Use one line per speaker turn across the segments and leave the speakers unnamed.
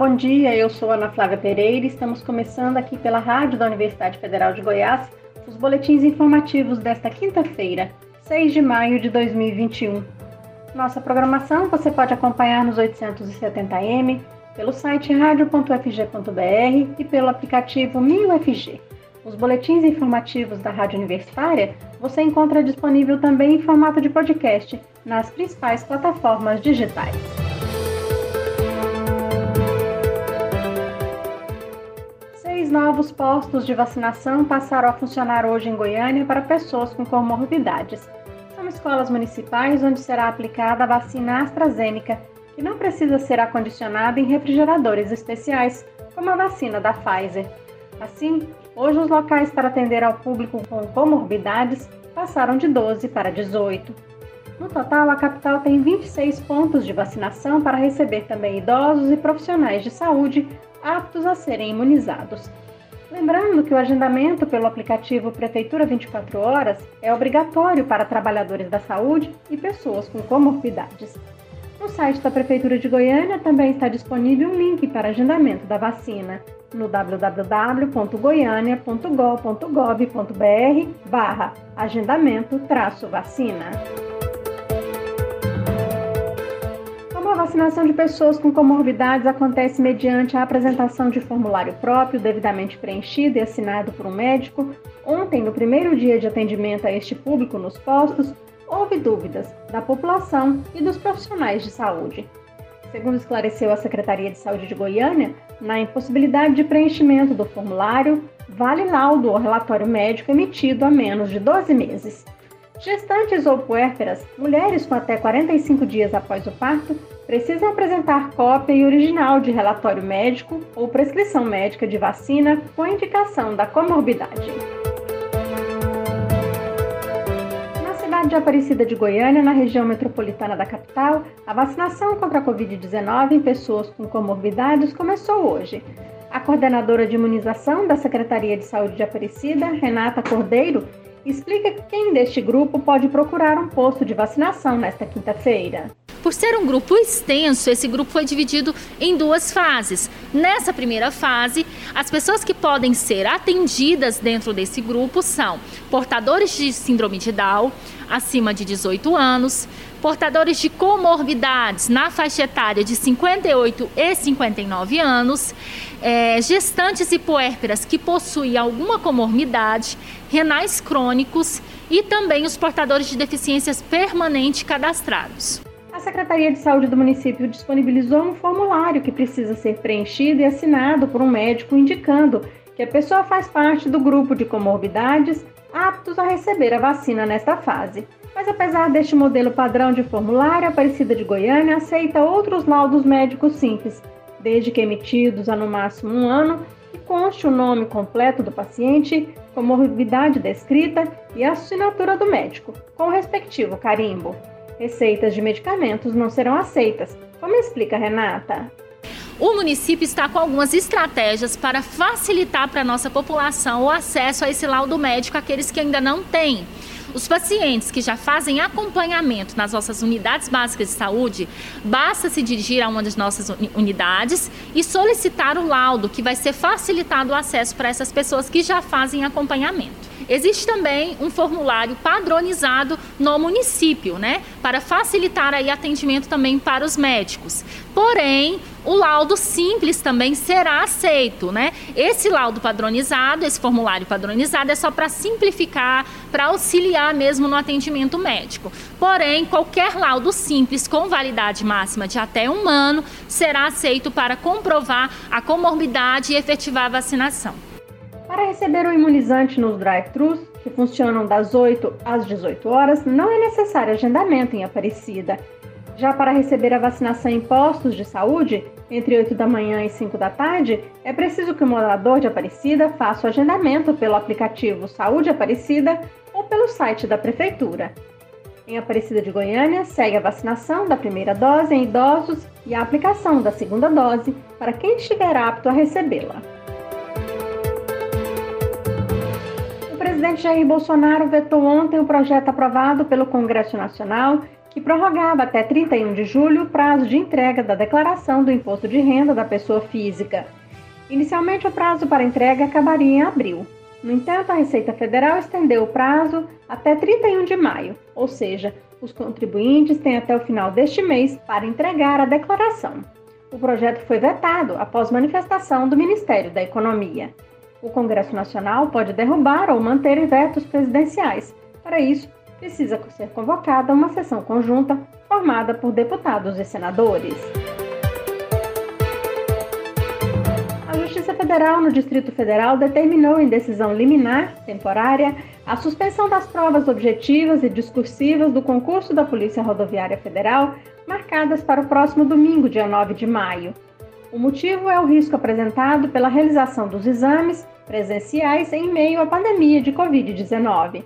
bom dia. Eu sou Ana Flávia Pereira. Estamos começando aqui pela Rádio da Universidade Federal de Goiás os boletins informativos desta quinta-feira, 6 de maio de 2021. Nossa programação você pode acompanhar nos 870m, pelo site radio.fg.br e pelo aplicativo 1000FG. Os boletins informativos da Rádio Universitária você encontra disponível também em formato de podcast nas principais plataformas digitais. Novos postos de vacinação passaram a funcionar hoje em Goiânia para pessoas com comorbidades. São escolas municipais onde será aplicada a vacina AstraZeneca, que não precisa ser acondicionada em refrigeradores especiais, como a vacina da Pfizer. Assim, Hoje, os locais para atender ao público com comorbidades passaram de 12 para 18. No total, a capital tem 26 pontos de vacinação para receber também idosos e profissionais de saúde aptos a serem imunizados. Lembrando que o agendamento pelo aplicativo Prefeitura 24 Horas é obrigatório para trabalhadores da saúde e pessoas com comorbidades. No site da Prefeitura de Goiânia também está disponível um link para agendamento da vacina no www.goiania.gov.br barra agendamento vacina. Vacinação de pessoas com comorbidades acontece mediante a apresentação de formulário próprio devidamente preenchido e assinado por um médico, ontem, no primeiro dia de atendimento a este público nos postos, houve dúvidas da população e dos profissionais de saúde. Segundo esclareceu a Secretaria de Saúde de Goiânia, na impossibilidade de preenchimento do formulário, vale laudo ou relatório médico emitido há menos de 12 meses. Gestantes ou puérperas, mulheres com até 45 dias após o parto, precisam apresentar cópia e original de relatório médico ou prescrição médica de vacina com indicação da comorbidade. cidade de Aparecida de Goiânia, na região metropolitana da capital, a vacinação contra a Covid-19 em pessoas com comorbidades começou hoje. A coordenadora de imunização da Secretaria de Saúde de Aparecida, Renata Cordeiro, explica que quem deste grupo pode procurar um posto de vacinação nesta quinta-feira.
Por ser um grupo extenso, esse grupo foi dividido em duas fases. Nessa primeira fase, as pessoas que podem ser atendidas dentro desse grupo são portadores de síndrome de Down, acima de 18 anos, portadores de comorbidades na faixa etária de 58 e 59 anos, é, gestantes e puérperas que possuem alguma comorbidade, renais crônicos e também os portadores de deficiências permanentes cadastrados.
A Secretaria de Saúde do município disponibilizou um formulário que precisa ser preenchido e assinado por um médico indicando que a pessoa faz parte do grupo de comorbidades aptos a receber a vacina nesta fase. Mas apesar deste modelo padrão de formulário, a Aparecida de Goiânia aceita outros laudos médicos simples, desde que emitidos há no máximo um ano e conste o nome completo do paciente, comorbidade descrita e a assinatura do médico, com o respectivo carimbo. Receitas de medicamentos não serão aceitas, como explica Renata
o município está com algumas estratégias para facilitar para a nossa população o acesso a esse laudo médico, aqueles que ainda não têm. Os pacientes que já fazem acompanhamento nas nossas unidades básicas de saúde, basta se dirigir a uma das nossas unidades e solicitar o laudo, que vai ser facilitado o acesso para essas pessoas que já fazem acompanhamento. Existe também um formulário padronizado no município, né, para facilitar aí atendimento também para os médicos. Porém, o laudo simples também será aceito, né? Esse laudo padronizado, esse formulário padronizado é só para simplificar, para auxiliar mesmo no atendimento médico. Porém, qualquer laudo simples com validade máxima de até um ano será aceito para comprovar a comorbidade e efetivar a vacinação.
Para receber o imunizante nos drive-thrus, que funcionam das 8 às 18 horas, não é necessário agendamento em Aparecida. Já para receber a vacinação em postos de saúde, entre 8 da manhã e 5 da tarde, é preciso que o morador de Aparecida faça o agendamento pelo aplicativo Saúde Aparecida ou pelo site da Prefeitura. Em Aparecida de Goiânia, segue a vacinação da primeira dose em idosos e a aplicação da segunda dose para quem estiver apto a recebê-la. Presidente Jair Bolsonaro vetou ontem o projeto aprovado pelo Congresso Nacional que prorrogava até 31 de julho o prazo de entrega da declaração do imposto de renda da pessoa física. Inicialmente, o prazo para entrega acabaria em abril. No entanto, a Receita Federal estendeu o prazo até 31 de maio, ou seja, os contribuintes têm até o final deste mês para entregar a declaração. O projeto foi vetado após manifestação do Ministério da Economia. O Congresso Nacional pode derrubar ou manter vetos presidenciais. Para isso, precisa ser convocada uma sessão conjunta formada por deputados e senadores. A Justiça Federal no Distrito Federal determinou em decisão liminar, temporária, a suspensão das provas objetivas e discursivas do concurso da Polícia Rodoviária Federal, marcadas para o próximo domingo, dia 9 de maio. O motivo é o risco apresentado pela realização dos exames presenciais em meio à pandemia de Covid-19.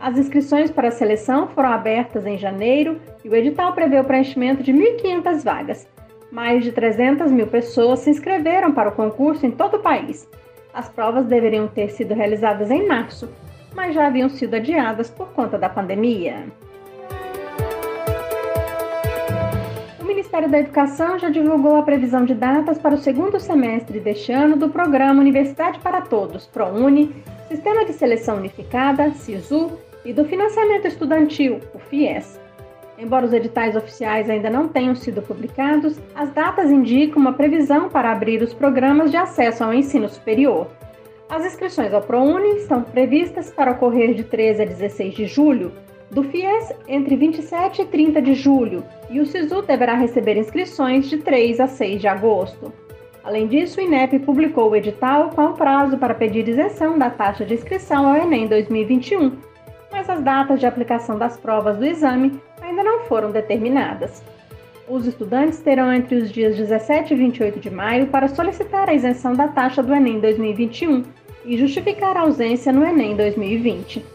As inscrições para a seleção foram abertas em janeiro e o edital prevê o preenchimento de 1.500 vagas. Mais de 300 mil pessoas se inscreveram para o concurso em todo o país. As provas deveriam ter sido realizadas em março, mas já haviam sido adiadas por conta da pandemia. Ministério da Educação já divulgou a previsão de datas para o segundo semestre deste ano do programa Universidade para Todos, ProUni, Sistema de Seleção Unificada, SISU, e do financiamento estudantil, o FIES. Embora os editais oficiais ainda não tenham sido publicados, as datas indicam uma previsão para abrir os programas de acesso ao ensino superior. As inscrições ao ProUni estão previstas para ocorrer de 13 a 16 de julho, do FIES entre 27 e 30 de julho, e o SISU deverá receber inscrições de 3 a 6 de agosto. Além disso, o INEP publicou o edital com o prazo para pedir isenção da taxa de inscrição ao Enem 2021, mas as datas de aplicação das provas do exame ainda não foram determinadas. Os estudantes terão entre os dias 17 e 28 de maio para solicitar a isenção da taxa do Enem 2021 e justificar a ausência no Enem 2020.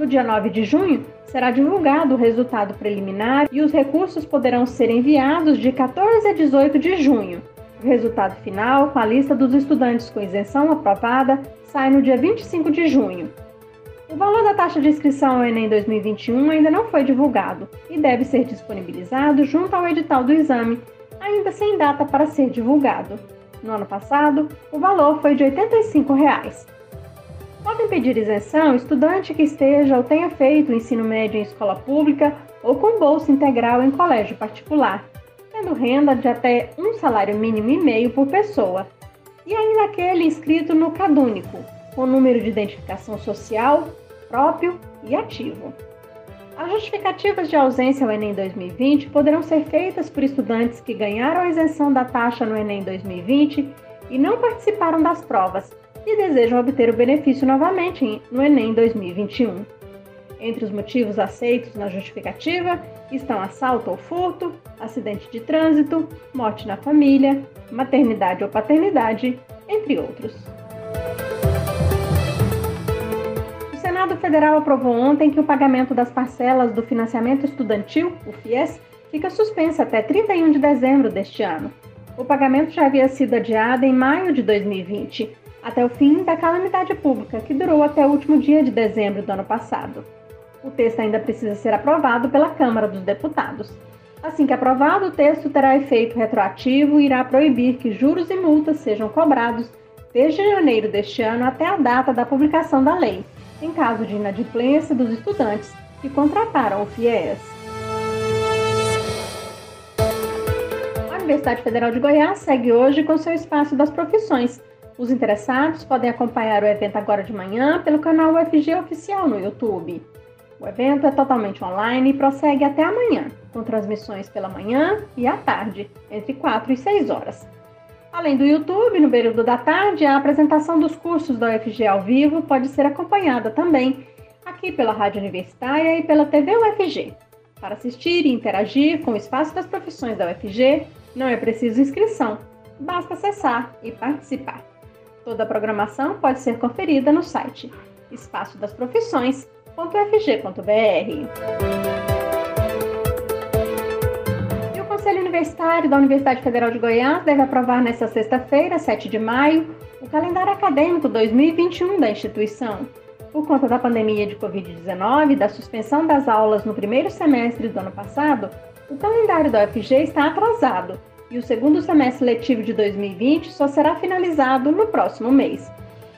No dia 9 de junho, será divulgado o resultado preliminar e os recursos poderão ser enviados de 14 a 18 de junho. O resultado final, com a lista dos estudantes com isenção aprovada, sai no dia 25 de junho. O valor da taxa de inscrição ao Enem 2021 ainda não foi divulgado e deve ser disponibilizado junto ao edital do exame, ainda sem data para ser divulgado. No ano passado, o valor foi de 85 reais. Podem pedir isenção estudante que esteja ou tenha feito o ensino médio em escola pública ou com bolsa integral em colégio particular, tendo renda de até um salário mínimo e meio por pessoa, e ainda aquele inscrito no CadÚnico, com número de identificação social próprio e ativo. As justificativas de ausência ao Enem 2020 poderão ser feitas por estudantes que ganharam a isenção da taxa no Enem 2020 e não participaram das provas e desejam obter o benefício novamente no Enem 2021. Entre os motivos aceitos na justificativa estão assalto ou furto, acidente de trânsito, morte na família, maternidade ou paternidade, entre outros. Senado Federal aprovou ontem que o pagamento das parcelas do financiamento estudantil, o FIES, fica suspenso até 31 de dezembro deste ano. O pagamento já havia sido adiado em maio de 2020, até o fim da calamidade pública, que durou até o último dia de dezembro do ano passado. O texto ainda precisa ser aprovado pela Câmara dos Deputados. Assim que aprovado, o texto terá efeito retroativo e irá proibir que juros e multas sejam cobrados desde janeiro deste ano até a data da publicação da lei, em caso de inadimplência dos estudantes que contrataram o FIES. A Universidade Federal de Goiás segue hoje com seu espaço das profissões. Os interessados podem acompanhar o evento agora de manhã pelo canal UFG Oficial no YouTube. O evento é totalmente online e prossegue até amanhã, com transmissões pela manhã e à tarde, entre 4 e 6 horas. Além do YouTube, no período da tarde, a apresentação dos cursos da UFG ao vivo pode ser acompanhada também aqui pela Rádio Universitária e pela TV UFG. Para assistir e interagir com o Espaço das Profissões da UFG, não é preciso inscrição, basta acessar e participar. Toda a programação pode ser conferida no site espaçodasprofissões.fg.br. Conselho Universitário da Universidade Federal de Goiás deve aprovar nesta sexta-feira, 7 de maio, o calendário acadêmico 2021 da instituição. Por conta da pandemia de Covid-19 e da suspensão das aulas no primeiro semestre do ano passado, o calendário da UFG está atrasado e o segundo semestre letivo de 2020 só será finalizado no próximo mês.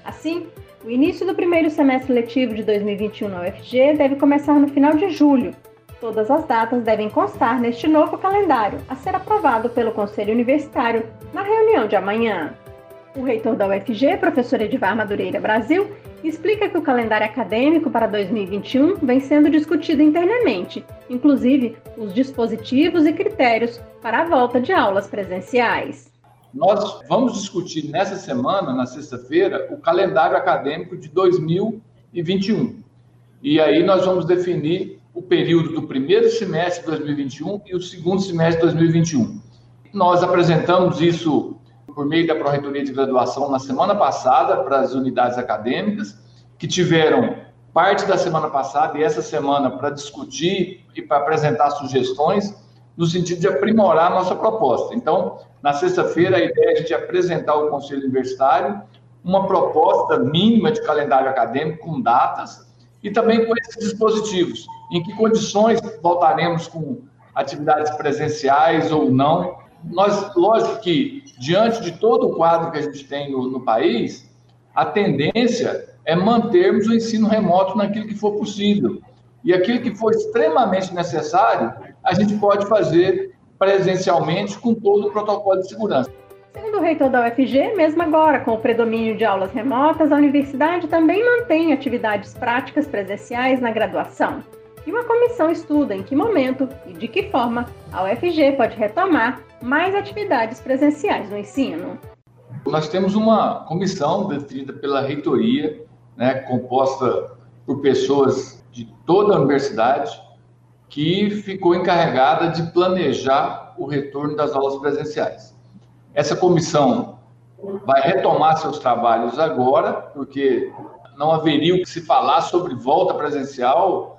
Assim, o início do primeiro semestre letivo de 2021 na UFG deve começar no final de julho. Todas as datas devem constar neste novo calendário, a ser aprovado pelo Conselho Universitário na reunião de amanhã. O reitor da UFG, professor Edivar Madureira Brasil, explica que o calendário acadêmico para 2021 vem sendo discutido internamente, inclusive os dispositivos e critérios para a volta de aulas presenciais.
Nós vamos discutir nessa semana, na sexta-feira, o calendário acadêmico de 2021. E aí nós vamos definir o período do primeiro semestre de 2021 e o segundo semestre de 2021. Nós apresentamos isso por meio da Pró-Reitoria de Graduação na semana passada para as unidades acadêmicas, que tiveram parte da semana passada e essa semana para discutir e para apresentar sugestões no sentido de aprimorar a nossa proposta. Então, na sexta-feira, a ideia é a gente apresentar ao Conselho Universitário uma proposta mínima de calendário acadêmico com datas e também com esses dispositivos. Em que condições voltaremos com atividades presenciais ou não? Nós, lógico que, diante de todo o quadro que a gente tem no, no país, a tendência é mantermos o ensino remoto naquilo que for possível. E aquilo que for extremamente necessário, a gente pode fazer presencialmente com todo o protocolo de segurança.
Segundo o reitor da UFG, mesmo agora com o predomínio de aulas remotas, a universidade também mantém atividades práticas presenciais na graduação. E uma comissão estuda em que momento e de que forma a UFG pode retomar mais atividades presenciais no ensino.
Nós temos uma comissão definida pela reitoria, né, composta por pessoas de toda a universidade, que ficou encarregada de planejar o retorno das aulas presenciais. Essa comissão vai retomar seus trabalhos agora, porque não haveria o que se falar sobre volta presencial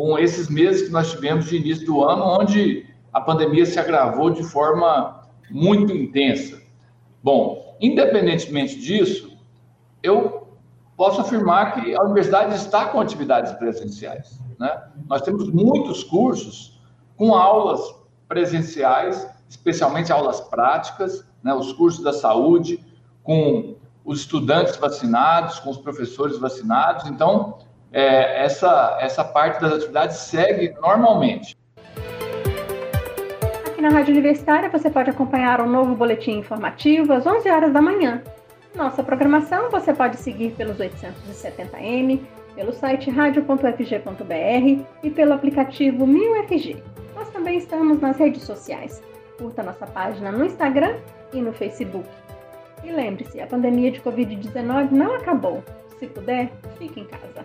com esses meses que nós tivemos de início do ano, onde a pandemia se agravou de forma muito intensa. Bom, independentemente disso, eu posso afirmar que a universidade está com atividades presenciais. Né? Nós temos muitos cursos com aulas presenciais, especialmente aulas práticas, né? os cursos da saúde, com os estudantes vacinados, com os professores vacinados. Então, é, essa, essa parte das atividades segue normalmente.
Aqui na Rádio Universitária você pode acompanhar um novo boletim informativo às 11 horas da manhã. Nossa programação você pode seguir pelos 870M, pelo site radio.fg.br e pelo aplicativo 1000FG. Nós também estamos nas redes sociais. Curta nossa página no Instagram e no Facebook. E lembre-se, a pandemia de Covid-19 não acabou. Se puder, fique em casa.